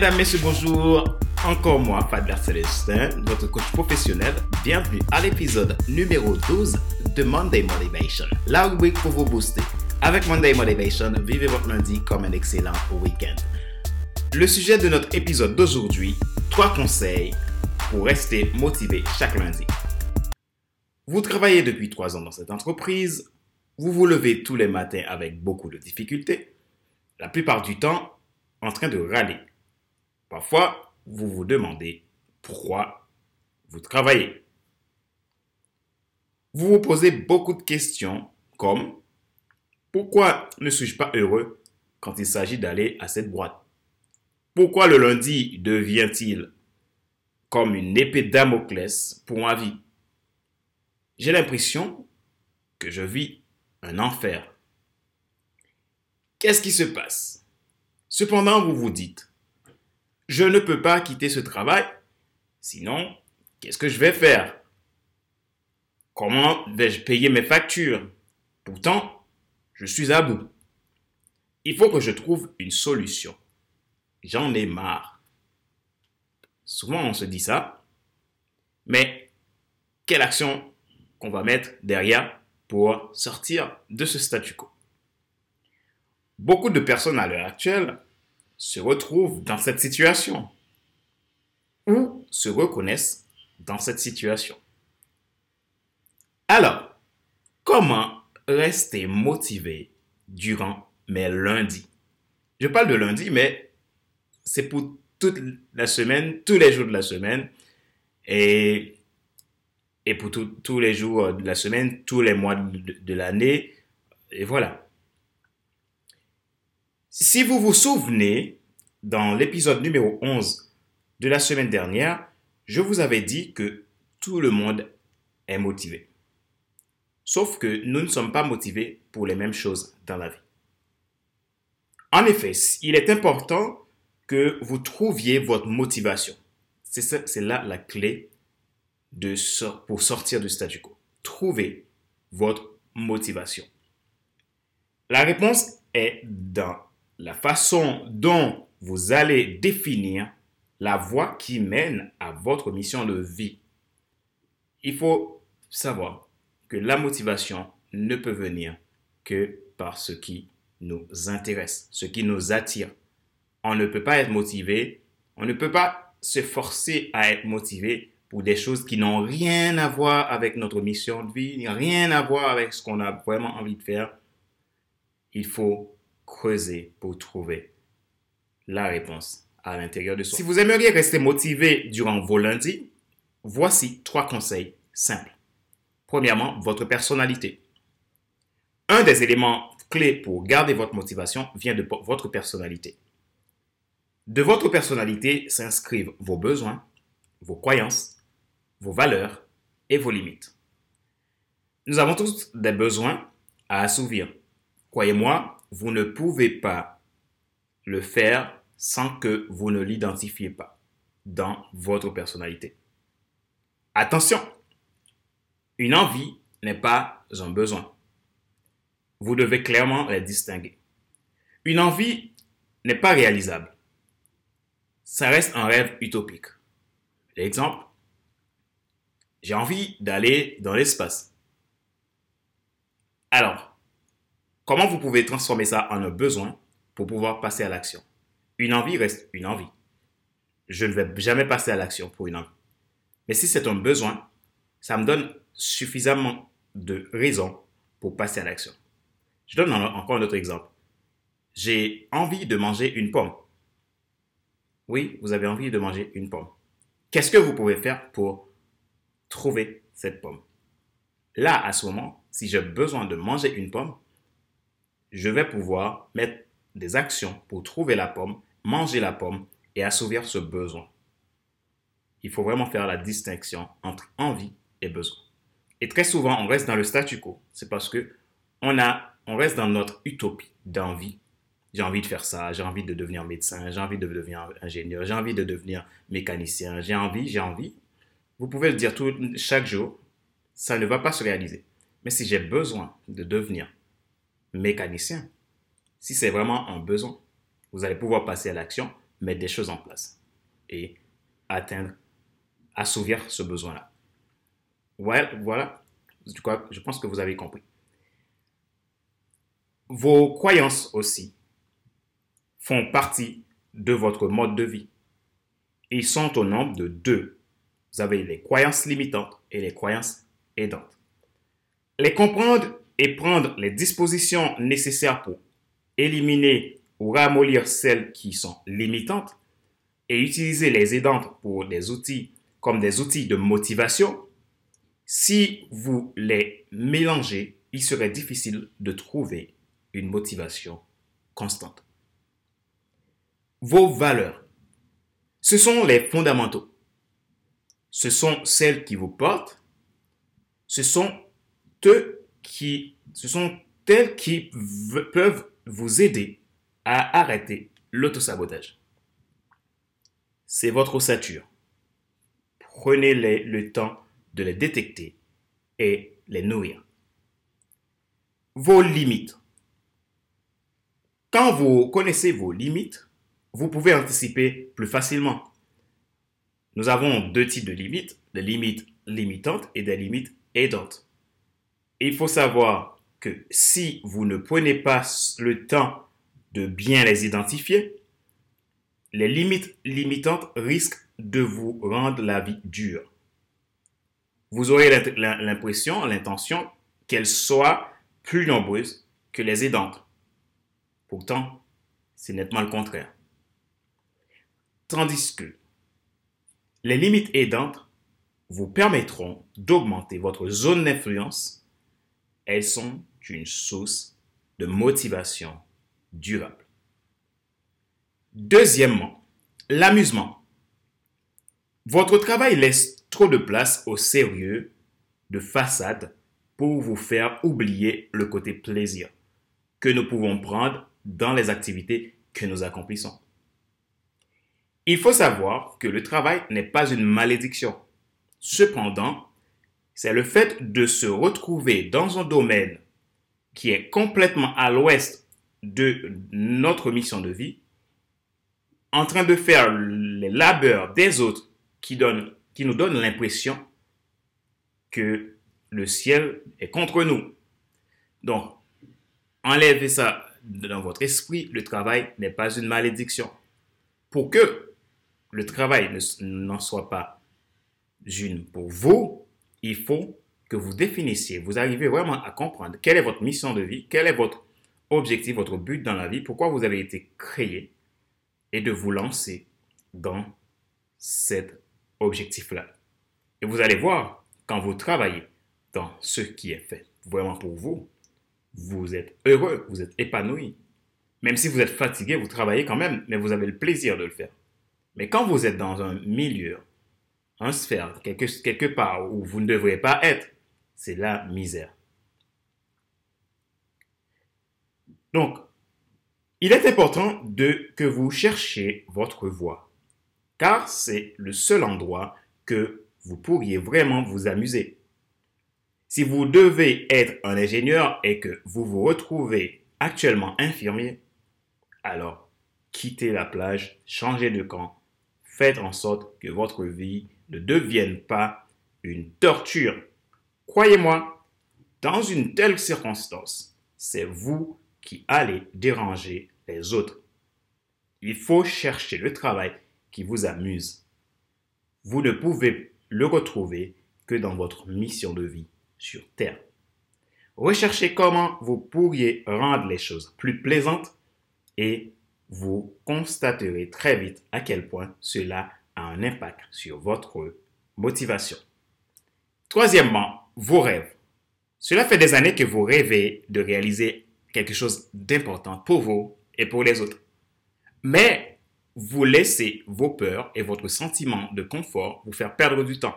Mesdames, Messieurs, bonjour. Encore moi, Fadler Célestin, votre coach professionnel. Bienvenue à l'épisode numéro 12 de Monday Motivation, la rubrique pour vous booster. Avec Monday Motivation, vivez votre lundi comme un excellent week-end. Le sujet de notre épisode d'aujourd'hui, trois conseils pour rester motivé chaque lundi. Vous travaillez depuis trois ans dans cette entreprise, vous vous levez tous les matins avec beaucoup de difficultés, la plupart du temps en train de râler. Parfois, vous vous demandez pourquoi vous travaillez. Vous vous posez beaucoup de questions comme pourquoi ne suis-je pas heureux quand il s'agit d'aller à cette boîte? Pourquoi le lundi devient-il comme une épée Damoclès pour ma vie? J'ai l'impression que je vis un enfer. Qu'est-ce qui se passe? Cependant, vous vous dites, je ne peux pas quitter ce travail, sinon, qu'est-ce que je vais faire? Comment vais-je payer mes factures? Pourtant, je suis à bout. Il faut que je trouve une solution. J'en ai marre. Souvent, on se dit ça. Mais quelle action qu'on va mettre derrière pour sortir de ce statu quo? Beaucoup de personnes à l'heure actuelle se retrouvent dans cette situation ou se reconnaissent dans cette situation. Alors, comment rester motivé durant mes lundis? Je parle de lundi, mais c'est pour toute la semaine, tous les jours de la semaine, et, et pour tous les jours de la semaine, tous les mois de, de l'année, et voilà. Si vous vous souvenez, dans l'épisode numéro 11 de la semaine dernière, je vous avais dit que tout le monde est motivé. Sauf que nous ne sommes pas motivés pour les mêmes choses dans la vie. En effet, il est important que vous trouviez votre motivation. C'est là la clé pour sortir du statu quo. Trouvez votre motivation. La réponse est dans la façon dont vous allez définir la voie qui mène à votre mission de vie. Il faut savoir que la motivation ne peut venir que par ce qui nous intéresse, ce qui nous attire. On ne peut pas être motivé, on ne peut pas se forcer à être motivé pour des choses qui n'ont rien à voir avec notre mission de vie, rien à voir avec ce qu'on a vraiment envie de faire. Il faut creuser pour trouver la réponse à l'intérieur de soi. Si vous aimeriez rester motivé durant vos lundis, voici trois conseils simples. Premièrement, votre personnalité. Un des éléments clés pour garder votre motivation vient de votre personnalité. De votre personnalité s'inscrivent vos besoins, vos croyances, vos valeurs et vos limites. Nous avons tous des besoins à assouvir. Croyez-moi, vous ne pouvez pas le faire sans que vous ne l'identifiez pas dans votre personnalité. Attention, une envie n'est pas un besoin. Vous devez clairement les distinguer. Une envie n'est pas réalisable. Ça reste un rêve utopique. Exemple, j'ai envie d'aller dans l'espace. Alors, comment vous pouvez transformer ça en un besoin pour pouvoir passer à l'action? Une envie reste une envie. Je ne vais jamais passer à l'action pour une envie. Mais si c'est un besoin, ça me donne suffisamment de raisons pour passer à l'action. Je donne encore un autre exemple. J'ai envie de manger une pomme. Oui, vous avez envie de manger une pomme. Qu'est-ce que vous pouvez faire pour trouver cette pomme? Là, à ce moment, si j'ai besoin de manger une pomme, je vais pouvoir mettre des actions pour trouver la pomme, manger la pomme et assouvir ce besoin. Il faut vraiment faire la distinction entre envie et besoin. Et très souvent, on reste dans le statu quo. C'est parce que on, a, on reste dans notre utopie d'envie. J'ai envie de faire ça, j'ai envie de devenir médecin, j'ai envie de devenir ingénieur, j'ai envie de devenir mécanicien, j'ai envie, j'ai envie. Vous pouvez le dire tout, chaque jour, ça ne va pas se réaliser. Mais si j'ai besoin de devenir mécanicien, si c'est vraiment un besoin, vous allez pouvoir passer à l'action mettre des choses en place et atteindre, assouvir ce besoin-là. Voilà, voilà. Je pense que vous avez compris. Vos croyances aussi font partie de votre mode de vie. Ils sont au nombre de deux. Vous avez les croyances limitantes et les croyances aidantes. Les comprendre et prendre les dispositions nécessaires pour éliminer ou ramollir celles qui sont limitantes et utiliser les aidantes pour des outils comme des outils de motivation, si vous les mélangez, il serait difficile de trouver une motivation constante. Vos valeurs, ce sont les fondamentaux. Ce sont celles qui vous portent. Ce sont eux ce sont elles qui peuvent vous aider à arrêter l'autosabotage. C'est votre ossature. Prenez le temps de les détecter et les nourrir. Vos limites. Quand vous connaissez vos limites, vous pouvez anticiper plus facilement. Nous avons deux types de limites, des limites limitantes et des limites aidantes. Il faut savoir que si vous ne prenez pas le temps de bien les identifier, les limites limitantes risquent de vous rendre la vie dure. Vous aurez l'impression, l'intention qu'elles soient plus nombreuses que les aidantes. Pourtant, c'est nettement le contraire. Tandis que les limites aidantes vous permettront d'augmenter votre zone d'influence. Elles sont une source de motivation durable. Deuxièmement, l'amusement. Votre travail laisse trop de place au sérieux de façade pour vous faire oublier le côté plaisir que nous pouvons prendre dans les activités que nous accomplissons. Il faut savoir que le travail n'est pas une malédiction. Cependant, c'est le fait de se retrouver dans un domaine qui est complètement à l'ouest de notre mission de vie, en train de faire les labeurs des autres qui, qui nous donnent l'impression que le ciel est contre nous. Donc, enlevez ça dans votre esprit, le travail n'est pas une malédiction. Pour que le travail n'en soit pas une pour vous, il faut que vous définissiez, vous arrivez vraiment à comprendre quelle est votre mission de vie, quel est votre objectif, votre but dans la vie, pourquoi vous avez été créé, et de vous lancer dans cet objectif-là. Et vous allez voir, quand vous travaillez dans ce qui est fait vraiment pour vous, vous êtes heureux, vous êtes épanoui. Même si vous êtes fatigué, vous travaillez quand même, mais vous avez le plaisir de le faire. Mais quand vous êtes dans un milieu, un sphère, quelque, part où vous ne devriez pas être, c'est la misère. Donc, il est important de, que vous cherchiez votre voie, car c'est le seul endroit que vous pourriez vraiment vous amuser. Si vous devez être un ingénieur et que vous vous retrouvez actuellement infirmier, alors quittez la plage, changez de camp, faites en sorte que votre vie ne devienne pas une torture. Croyez-moi, dans une telle circonstance, c'est vous qui allez déranger les autres. Il faut chercher le travail qui vous amuse. Vous ne pouvez le retrouver que dans votre mission de vie sur Terre. Recherchez comment vous pourriez rendre les choses plus plaisantes et vous constaterez très vite à quel point cela un impact sur votre motivation. Troisièmement, vos rêves. Cela fait des années que vous rêvez de réaliser quelque chose d'important pour vous et pour les autres. Mais vous laissez vos peurs et votre sentiment de confort vous faire perdre du temps.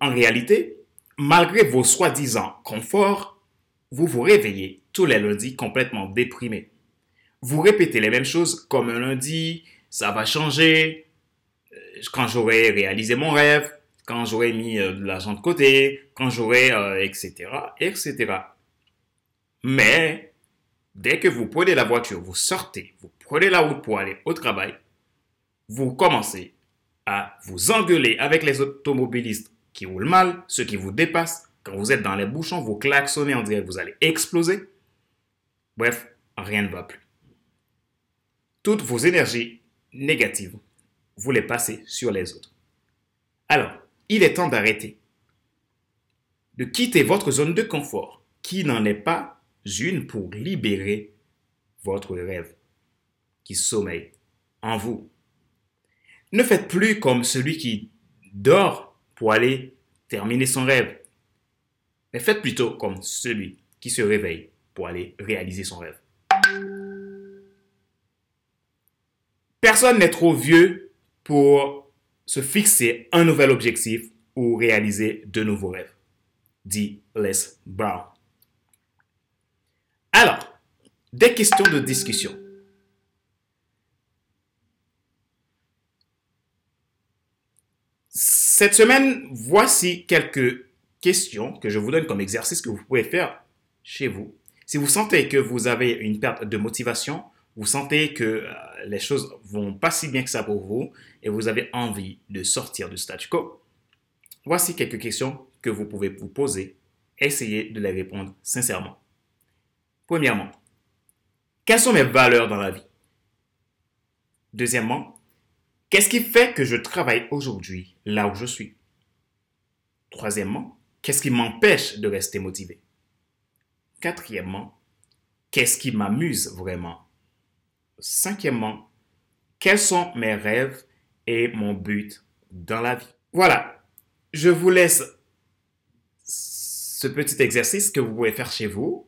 En réalité, malgré vos soi-disant conforts, vous vous réveillez tous les lundis complètement déprimé. Vous répétez les mêmes choses comme un lundi, ça va changer, euh, quand j'aurai réalisé mon rêve, quand j'aurai mis euh, de l'argent de côté, quand j'aurai, etc., euh, etc. Mais, dès que vous prenez la voiture, vous sortez, vous prenez la route pour aller au travail, vous commencez à vous engueuler avec les automobilistes qui roulent mal, ceux qui vous dépassent. Quand vous êtes dans les bouchons, vous klaxonnez, on dirait que vous allez exploser. Bref, rien ne va plus. Toutes vos énergies négatives, vous les passez sur les autres. Alors, il est temps d'arrêter. De quitter votre zone de confort, qui n'en est pas une pour libérer votre rêve qui sommeille en vous. Ne faites plus comme celui qui dort pour aller terminer son rêve, mais faites plutôt comme celui qui se réveille pour aller réaliser son rêve. Personne n'est trop vieux pour se fixer un nouvel objectif ou réaliser de nouveaux rêves, dit Les Brown. Alors, des questions de discussion. Cette semaine, voici quelques questions que je vous donne comme exercice que vous pouvez faire chez vous. Si vous sentez que vous avez une perte de motivation, vous sentez que euh, les choses vont pas si bien que ça pour vous et vous avez envie de sortir du statu quo, voici quelques questions que vous pouvez vous poser. Essayez de les répondre sincèrement. Premièrement, quelles sont mes valeurs dans la vie? Deuxièmement, Qu'est-ce qui fait que je travaille aujourd'hui là où je suis? Troisièmement, qu'est-ce qui m'empêche de rester motivé? Quatrièmement, qu'est-ce qui m'amuse vraiment? Cinquièmement, quels sont mes rêves et mon but dans la vie? Voilà, je vous laisse ce petit exercice que vous pouvez faire chez vous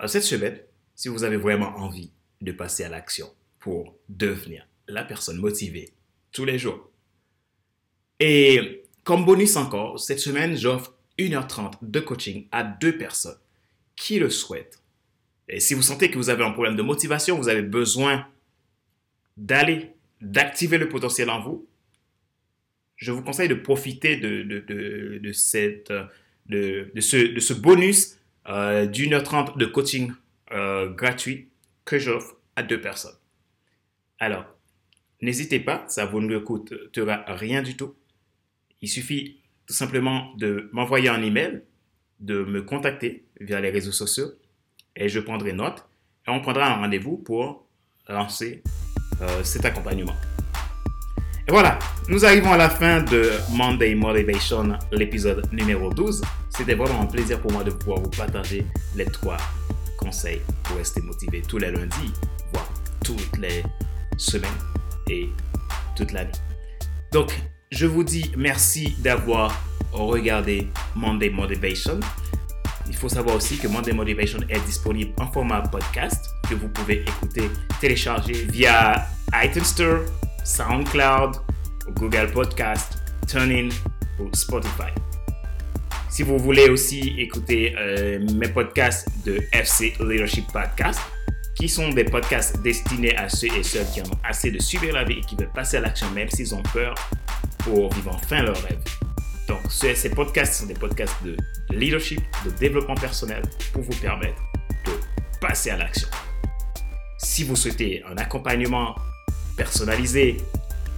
euh, cette semaine si vous avez vraiment envie de passer à l'action pour devenir la personne motivée tous les jours. Et comme bonus encore, cette semaine, j'offre 1h30 de coaching à deux personnes qui le souhaitent. Et si vous sentez que vous avez un problème de motivation, vous avez besoin d'aller, d'activer le potentiel en vous, je vous conseille de profiter de, de, cette, de, ce, de ce bonus euh, d'une heure trente de coaching euh, gratuit que j'offre à deux personnes. Alors, N'hésitez pas, ça vous ne coûtera rien du tout. Il suffit tout simplement de m'envoyer un email, de me contacter via les réseaux sociaux et je prendrai note et on prendra un rendez-vous pour lancer cet accompagnement. Et voilà, nous arrivons à la fin de Monday Motivation, l'épisode numéro 12. C'était vraiment un plaisir pour moi de pouvoir vous partager les trois conseils pour rester motivé tous les lundis, voire toutes les semaines et toute l'année. Donc, je vous dis merci d'avoir regardé Monday Motivation. Il faut savoir aussi que Monday Motivation est disponible en format podcast que vous pouvez écouter, télécharger via iTunes Store, SoundCloud, Google Podcast, TuneIn ou Spotify. Si vous voulez aussi écouter euh, mes podcasts de FC Leadership Podcast, qui sont des podcasts destinés à ceux et celles qui en ont assez de subir la vie et qui veulent passer à l'action même s'ils ont peur pour vivre enfin leur rêve. Donc, ces podcasts sont des podcasts de leadership, de développement personnel pour vous permettre de passer à l'action. Si vous souhaitez un accompagnement personnalisé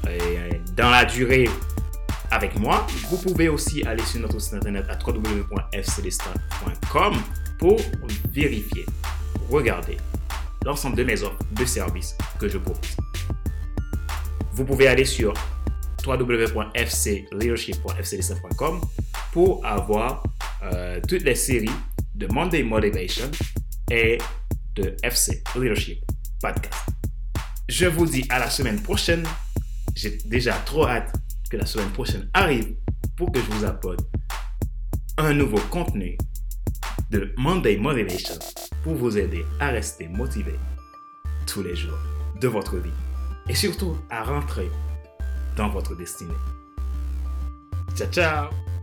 et dans la durée avec moi, vous pouvez aussi aller sur notre site internet à www.fcelestin.com pour vérifier, regarder l'ensemble de mes offres de services que je propose. Vous pouvez aller sur www.fcleadership.fcdc.com pour avoir euh, toutes les séries de Monday Motivation et de FC Leadership Je vous dis à la semaine prochaine. J'ai déjà trop hâte que la semaine prochaine arrive pour que je vous apporte un nouveau contenu de Monday Motivation pour vous aider à rester motivé tous les jours de votre vie et surtout à rentrer dans votre destinée. Ciao ciao